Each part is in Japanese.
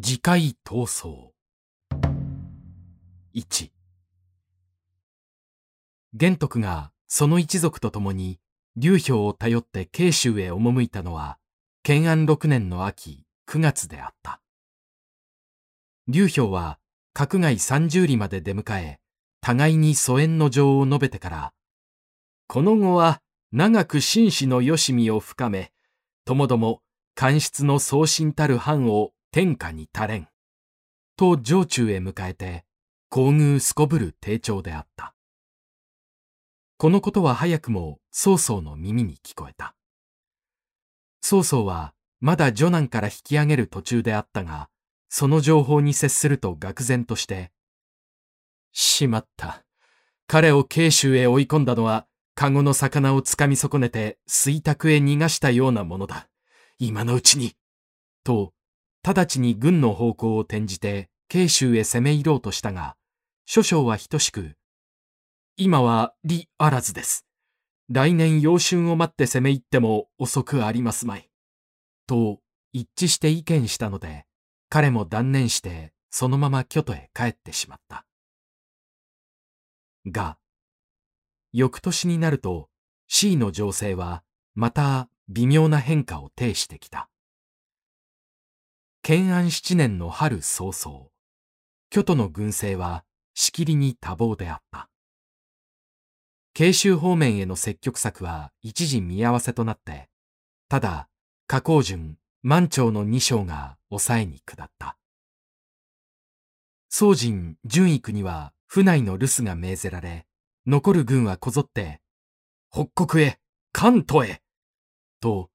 次回闘争。1玄徳がその一族と共に劉氷を頼って慶州へ赴いたのは建安六年の秋9月であった。劉氷は閣外三十里まで出迎え互いに疎遠の情を述べてからこの後は長く紳士のよしみを深めともども官室の送信たる藩を天下に足れん。と城中へ迎えて、厚遇すこぶる丁重であった。このことは早くも曹操の耳に聞こえた。曹操はまだ女男から引き上げる途中であったが、その情報に接すると愕然として、しまった。彼を慶州へ追い込んだのは、カゴの魚をつかみ損ねて水卓へ逃がしたようなものだ。今のうちに。と、直ちに軍の方向を転じて慶州へ攻め入ろうとしたが、諸将は等しく、今は利あらずです。来年陽春を待って攻め入っても遅くありますまい。と一致して意見したので、彼も断念してそのまま京都へ帰ってしまった。が、翌年になると C の情勢はまた微妙な変化を呈してきた。建安七年の春早々、京都の軍政はしきりに多忙であった。慶州方面への積極策は一時見合わせとなって、ただ、加工順、満潮の二将が抑えに下った。宗人、順位区には府内の留守が命ぜられ、残る軍はこぞって、北国へ、関東へ、と、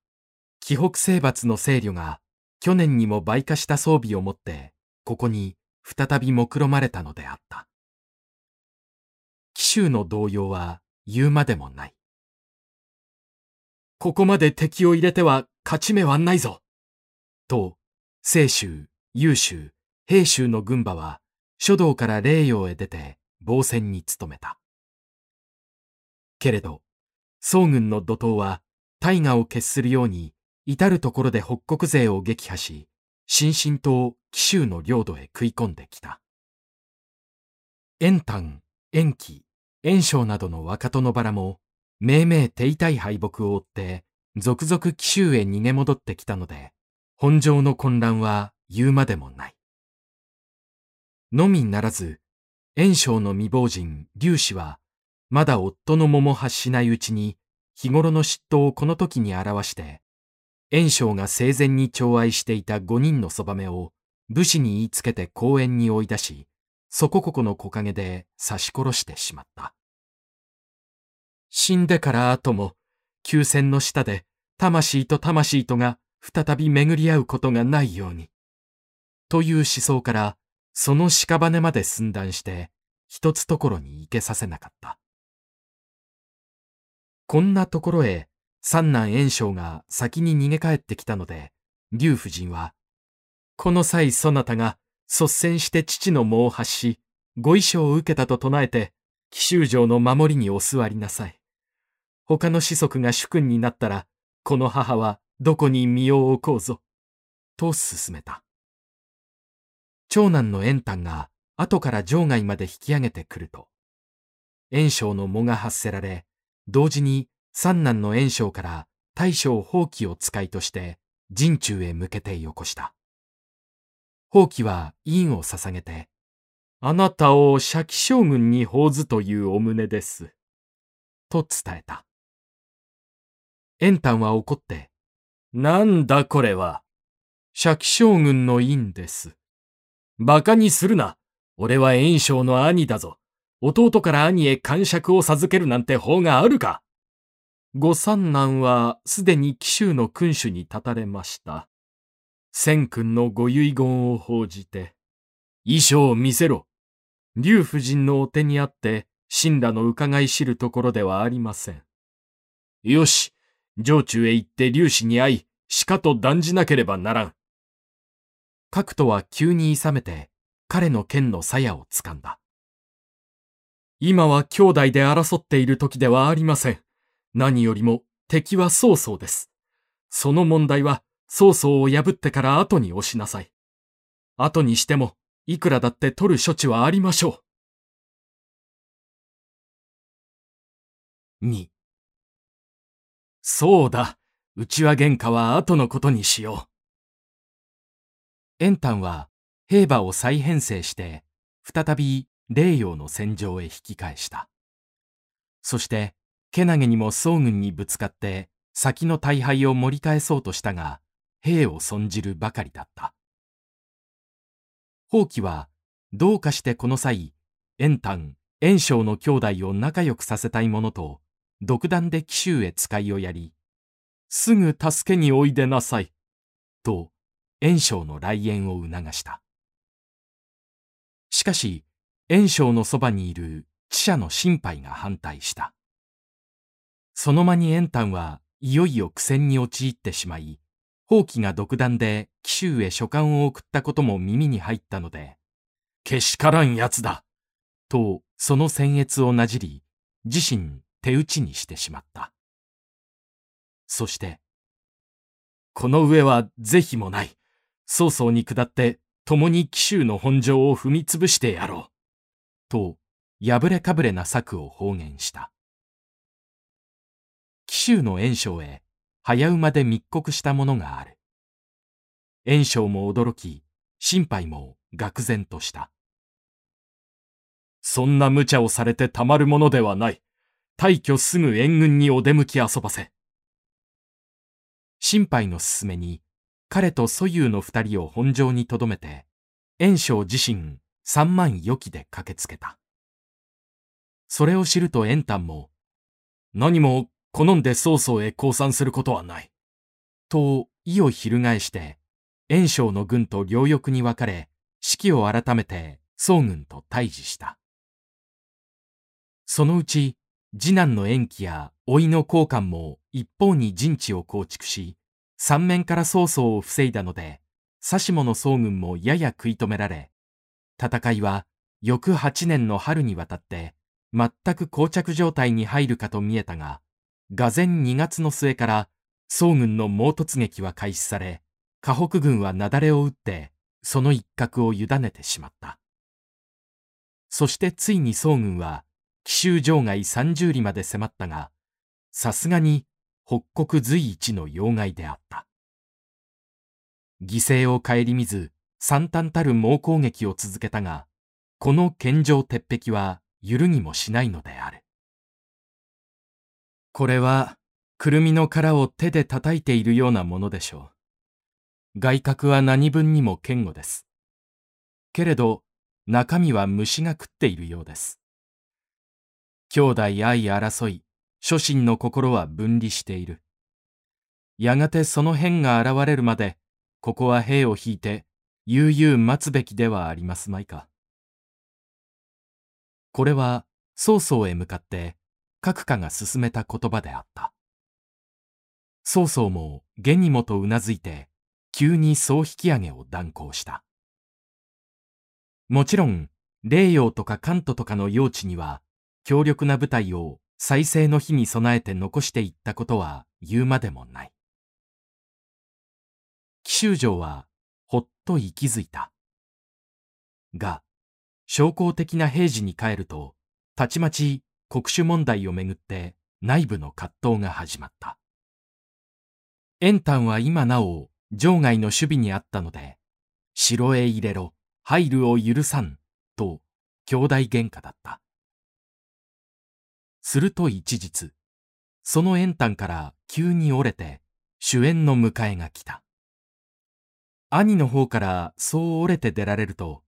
紀北征伐の勢力が去年にも倍化した装備を持って、ここに再び目論まれたのであった。紀州の動揺は言うまでもない。ここまで敵を入れては勝ち目はないぞ。と、清州、優州、平州の軍馬は書道から霊陽へ出て防戦に努めた。けれど、宋軍の怒涛は大河を決するように至るところで北国勢を撃破し、心身と紀州の領土へ食い込んできた。延丹、延期、延章などの若殿原も、命名手痛い敗北を追って、続々紀州へ逃げ戻ってきたので、本城の混乱は言うまでもない。のみならず、延章の未亡人、劉氏は、まだ夫の桃発しないうちに、日頃の嫉妬をこの時に表して、袁紹が生前に寵愛していた五人のそばめを武士に言いつけて公園に追い出し、そこここの木陰で刺し殺してしまった。死んでから後も、休戦の下で魂と魂とが再び巡り合うことがないように。という思想から、その屍まで寸断して、一つところに行けさせなかった。こんなところへ三男炎章が先に逃げ帰ってきたので、劉夫人は、この際そなたが率先して父の藻を発し、ご衣装を受けたと唱えて、紀州城の守りにお座りなさい。他の子息が主君になったら、この母はどこに身を置こうぞ。と進めた。長男の円丹が後から城外まで引き上げてくると、炎章の藻が発せられ、同時に三男の炎章から大将放棄を使いとして陣中へ向けてよこした。放棄は院を捧げて、あなたを社記将軍に報ずというお旨です。と伝えた。円丹は怒って、なんだこれは？社記将軍の院です。馬鹿にするな。俺は炎章の兄だぞ。弟から兄へ感触を授けるなんて法があるか？ご三男はすでに紀州の君主に立たれました。千君のご遺言を報じて、衣装を見せろ。劉夫人のお手にあって、神羅の伺い知るところではありません。よし、城中へ行って劉氏に会い、しかと断じなければならん。角とは急に勇めて、彼の剣の鞘を掴んだ。今は兄弟で争っている時ではありません。何よりも敵は曹操です。その問題は曹操を破ってから後に押しなさい。後にしても、いくらだって取る処置はありましょう。2そうだ。うちは喧嘩は後のことにしよう。円丹は兵馬を再編成して、再び霊陽の戦場へ引き返した。そして、けなげにも宋軍にぶつかって先の大敗を盛り返そうとしたが、兵を損じるばかりだった。宝器は、どうかしてこの際、円丹、円章の兄弟を仲良くさせたいものと、独断で紀州へ使いをやり、すぐ助けにおいでなさい、と、円章の来園を促した。しかし、円章のそばにいる知者の心配が反対した。その間に円丹はいよいよ苦戦に陥ってしまい、宝器が独断で紀州へ書簡を送ったことも耳に入ったので、けしからん奴だと、その僭越をなじり、自身手打ちにしてしまった。そして、この上は是非もない。曹操に下って共に紀州の本城を踏み潰してやろう。と、破れかぶれな策を放言した。紀州の袁紹へ早馬で密告したものがある。袁紹も驚き、心配も愕然とした。そんな無茶をされてたまるものではない。退去すぐ援軍にお出向き遊ばせ。心配の勧めに、彼と蘇遊の二人を本城に留めて、袁紹自身三万余機で駆けつけた。それを知ると円丹も、何も好んで曹操へ降参することはない。と意を翻して、袁紹の軍と両翼に分かれ、指揮を改めて宋軍と対峙した。そのうち、次男の延期や老いの交換も一方に陣地を構築し、三面から曹操を防いだので、指下の宋軍もやや食い止められ、戦いは翌八年の春にわたって全く膠着状態に入るかと見えたが、俄前2月の末から宋軍の猛突撃は開始され、河北軍は雪崩を打ってその一角を委ねてしまった。そしてついに宋軍は奇襲場外30里まで迫ったが、さすがに北国随一の要害であった。犠牲を顧みず惨憺たる猛攻撃を続けたが、この健常鉄壁は揺るぎもしないのである。これは、くるみの殻を手で叩いているようなものでしょう。外角は何分にも堅固です。けれど、中身は虫が食っているようです。兄弟愛争い、諸心の心は分離している。やがてその変が現れるまで、ここは兵を引いて、悠々待つべきではありますまいか。これは、曹操へ向かって、閣下が進めた言葉であった。曹操も下にもとうなずいて、急に総引き上げを断行した。もちろん、霊陽とか関東とかの用地には、強力な部隊を再生の日に備えて残していったことは言うまでもない。紀州城はほっと息づいた。が、商工的な平時に帰ると、たちまち国主問題をめぐって内部の葛藤が始まった。円丹は今なお場外の守備にあったので、城へ入れろ、入るを許さん、と兄弟喧嘩だった。すると一日、その円丹から急に折れて主演の迎えが来た。兄の方からそう折れて出られると、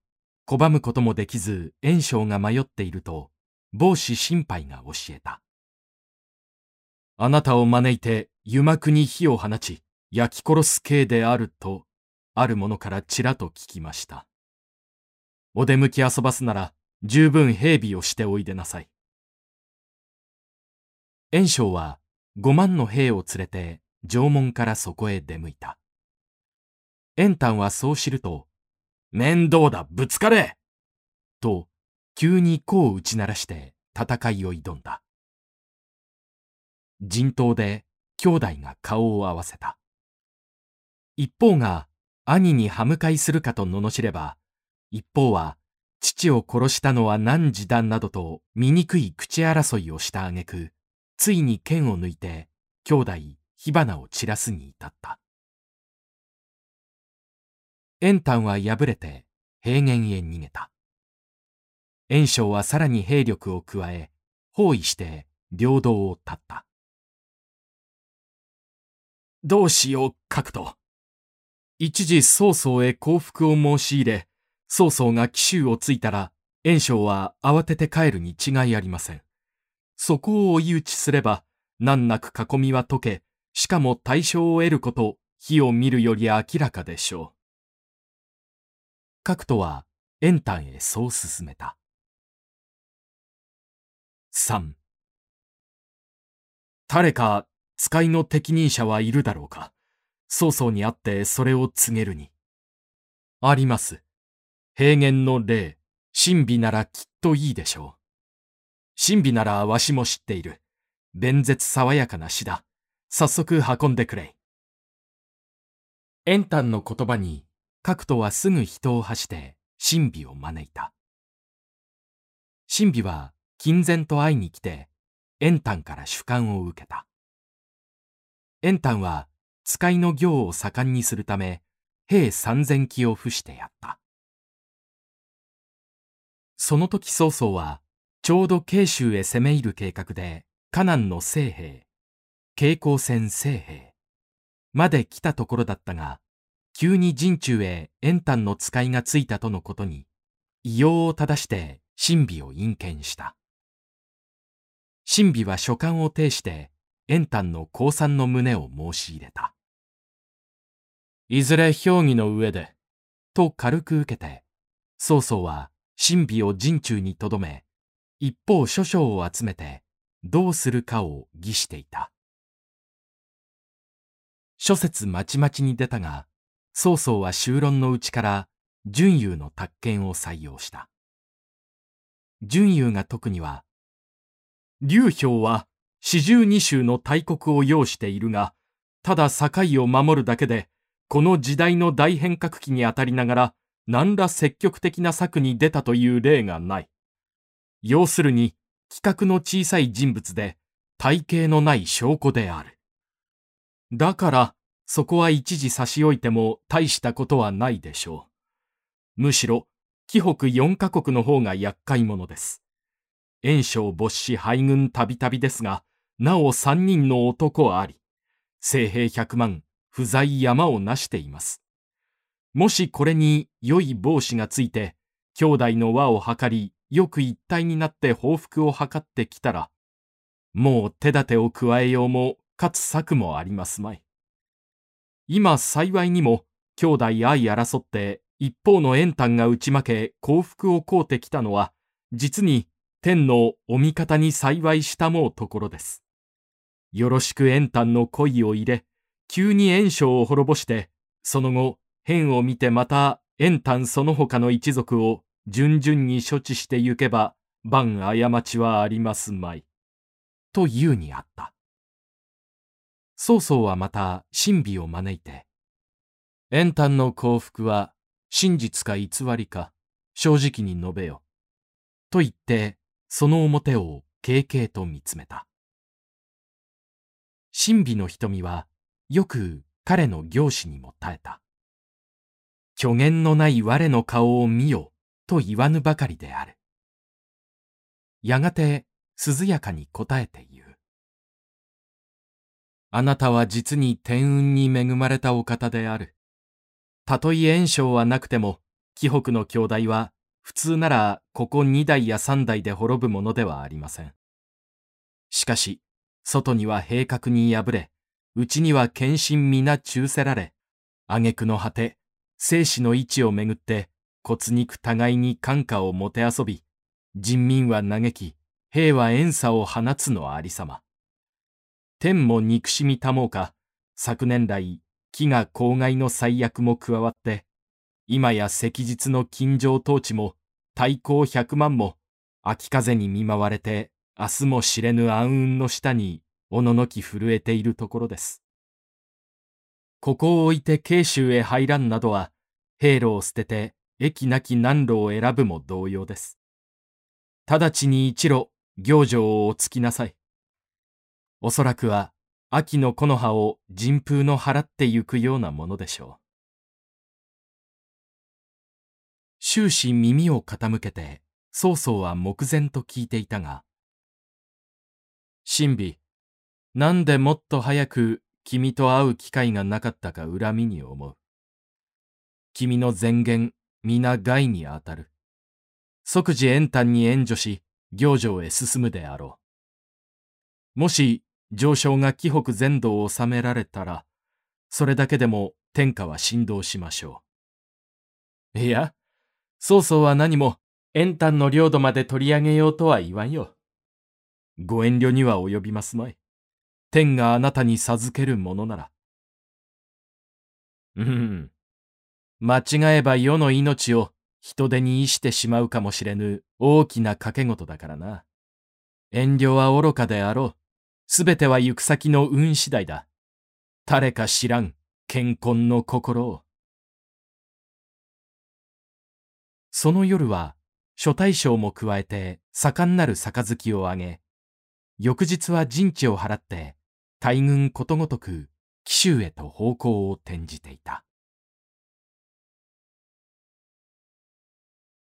拒むこともできず円章が迷っていると、帽子心配が教えた。あなたを招いて油膜に火を放ち、焼き殺す刑であると、ある者からちらと聞きました。お出向き遊ばすなら、十分兵備をしておいでなさい。袁紹は五万の兵を連れて城門からそこへ出向いた。袁丹はそう知ると、面倒だ、ぶつかれと急に弧を打ち鳴らして戦いを挑んだ。陣頭で兄弟が顔を合わせた。一方が兄に歯向かいするかと罵れば、一方は父を殺したのは何時だなどと醜い口争いをした挙句、ついに剣を抜いて兄弟火花を散らすに至った。円丹は敗れて平原へ逃げた。袁紹はさらに兵力を加え、包囲して領土を立った。どうしよう、書と。一時曹操へ降伏を申し入れ、曹操が奇襲をついたら、袁紹は慌てて帰るに違いありません。そこを追い打ちすれば、難なく囲みは解け、しかも対象を得ること、火を見るより明らかでしょう。角とは、円丹へそう進めた。3誰か使いの適任者はいるだろうか曹操に会ってそれを告げるに。あります。平原の霊、神秘ならきっといいでしょう。神秘ならわしも知っている。弁舌爽やかな詩だ。早速運んでくれ。円丹の言葉に、角とはすぐ人を発して神秘を招いた。神秘は金前と会いに来て、円丹から主観を受けた。円丹は使いの行を盛んにするため、兵三千騎を付してやった。その時曹操は、ちょうど慶州へ攻め入る計画で、河南の聖兵、慶光戦聖兵まで来たところだったが、急に陣中へ円丹の使いがついたとのことに、異様を正して神秘を隠見した。神秘は書簡を呈して、円丹の降参の旨を申し入れた。いずれ評議の上で、と軽く受けて、曹操は神秘を陣中に留め、一方諸将を集めて、どうするかを議していた。諸説まちまちに出たが、曹操は修論のうちから準優の宅建を採用した。準優が特には、劉氷は四十二州の大国を要しているが、ただ境を守るだけで、この時代の大変革期にあたりながら、何ら積極的な策に出たという例がない。要するに、規格の小さい人物で、体型のない証拠である。だから、そこは一時差し置いても大したことはないでしょう。むしろ、紀北四カ国の方が厄介者です。袁紹没死敗軍たびたびですが、なお三人の男あり、聖兵百万、不在山をなしています。もしこれに良い帽子がついて、兄弟の輪を図り、よく一体になって報復を図ってきたら、もう手立てを加えようも、かつ策もありますまい。今幸いにも、兄弟相争って一方の円丹が打ち負け幸福をこうてきたのは、実に天のお味方に幸いしたもうところです。よろしく円丹の恋を入れ、急に炎章を滅ぼして、その後、変を見てまた円丹その他の一族を順々に処置してゆけば、万過ちはありますまい。と言うにあった。曹操はまた神秘を招いて、円丹の幸福は真実か偽りか正直に述べよ。と言って、その表を軽々と見つめた。神秘の瞳はよく彼の行使にも耐えた。虚言のない我の顔を見よと言わぬばかりである。やがて涼やかに答えて言う。あなたは実に天運に恵まれたお方である。たとえ炎症はなくても、紀北の兄弟は普通ならここ二代や三代で滅ぶものではありません。しかし、外には閉閣に敗れ、内には献身皆中せられ、挙句の果て、生死の位置をめぐって骨肉互いに感化をもてあそび、人民は嘆き、兵は遠差を放つのありさま。天も憎しみたもうか、昨年来、飢餓公害の最悪も加わって、今や赤日の金城統治も、太閤百万も、秋風に見舞われて、明日も知れぬ暗雲の下に、おののき震えているところです。ここを置いて慶州へ入らんなどは、兵路を捨てて駅なき南路を選ぶも同様です。直ちに一路、行場をおつきなさい。おそらくは、秋の木の葉を人風の払ってゆくようなものでしょう。終始耳を傾けて、曹操は目前と聞いていたが、神美、なんでもっと早く君と会う機会がなかったか恨みに思う。君の前言、皆害にあたる。即時円端に援助し、行場へ進むであろう。もし、上昇が紀北全土を治められたら、それだけでも天下は振動しましょう。いや、曹操は何も、円端の領土まで取り上げようとは言わんよ。ご遠慮には及びますまい。天があなたに授けるものなら。うん。間違えば世の命を人手に意してしまうかもしれぬ大きな賭け事だからな。遠慮は愚かであろう。すべては行く先の運次第だ。誰か知らん健康の心を。その夜は、諸大将も加えて盛んなる杯をあげ、翌日は陣地を払って、大軍ことごとく紀州へと方向を転じていた。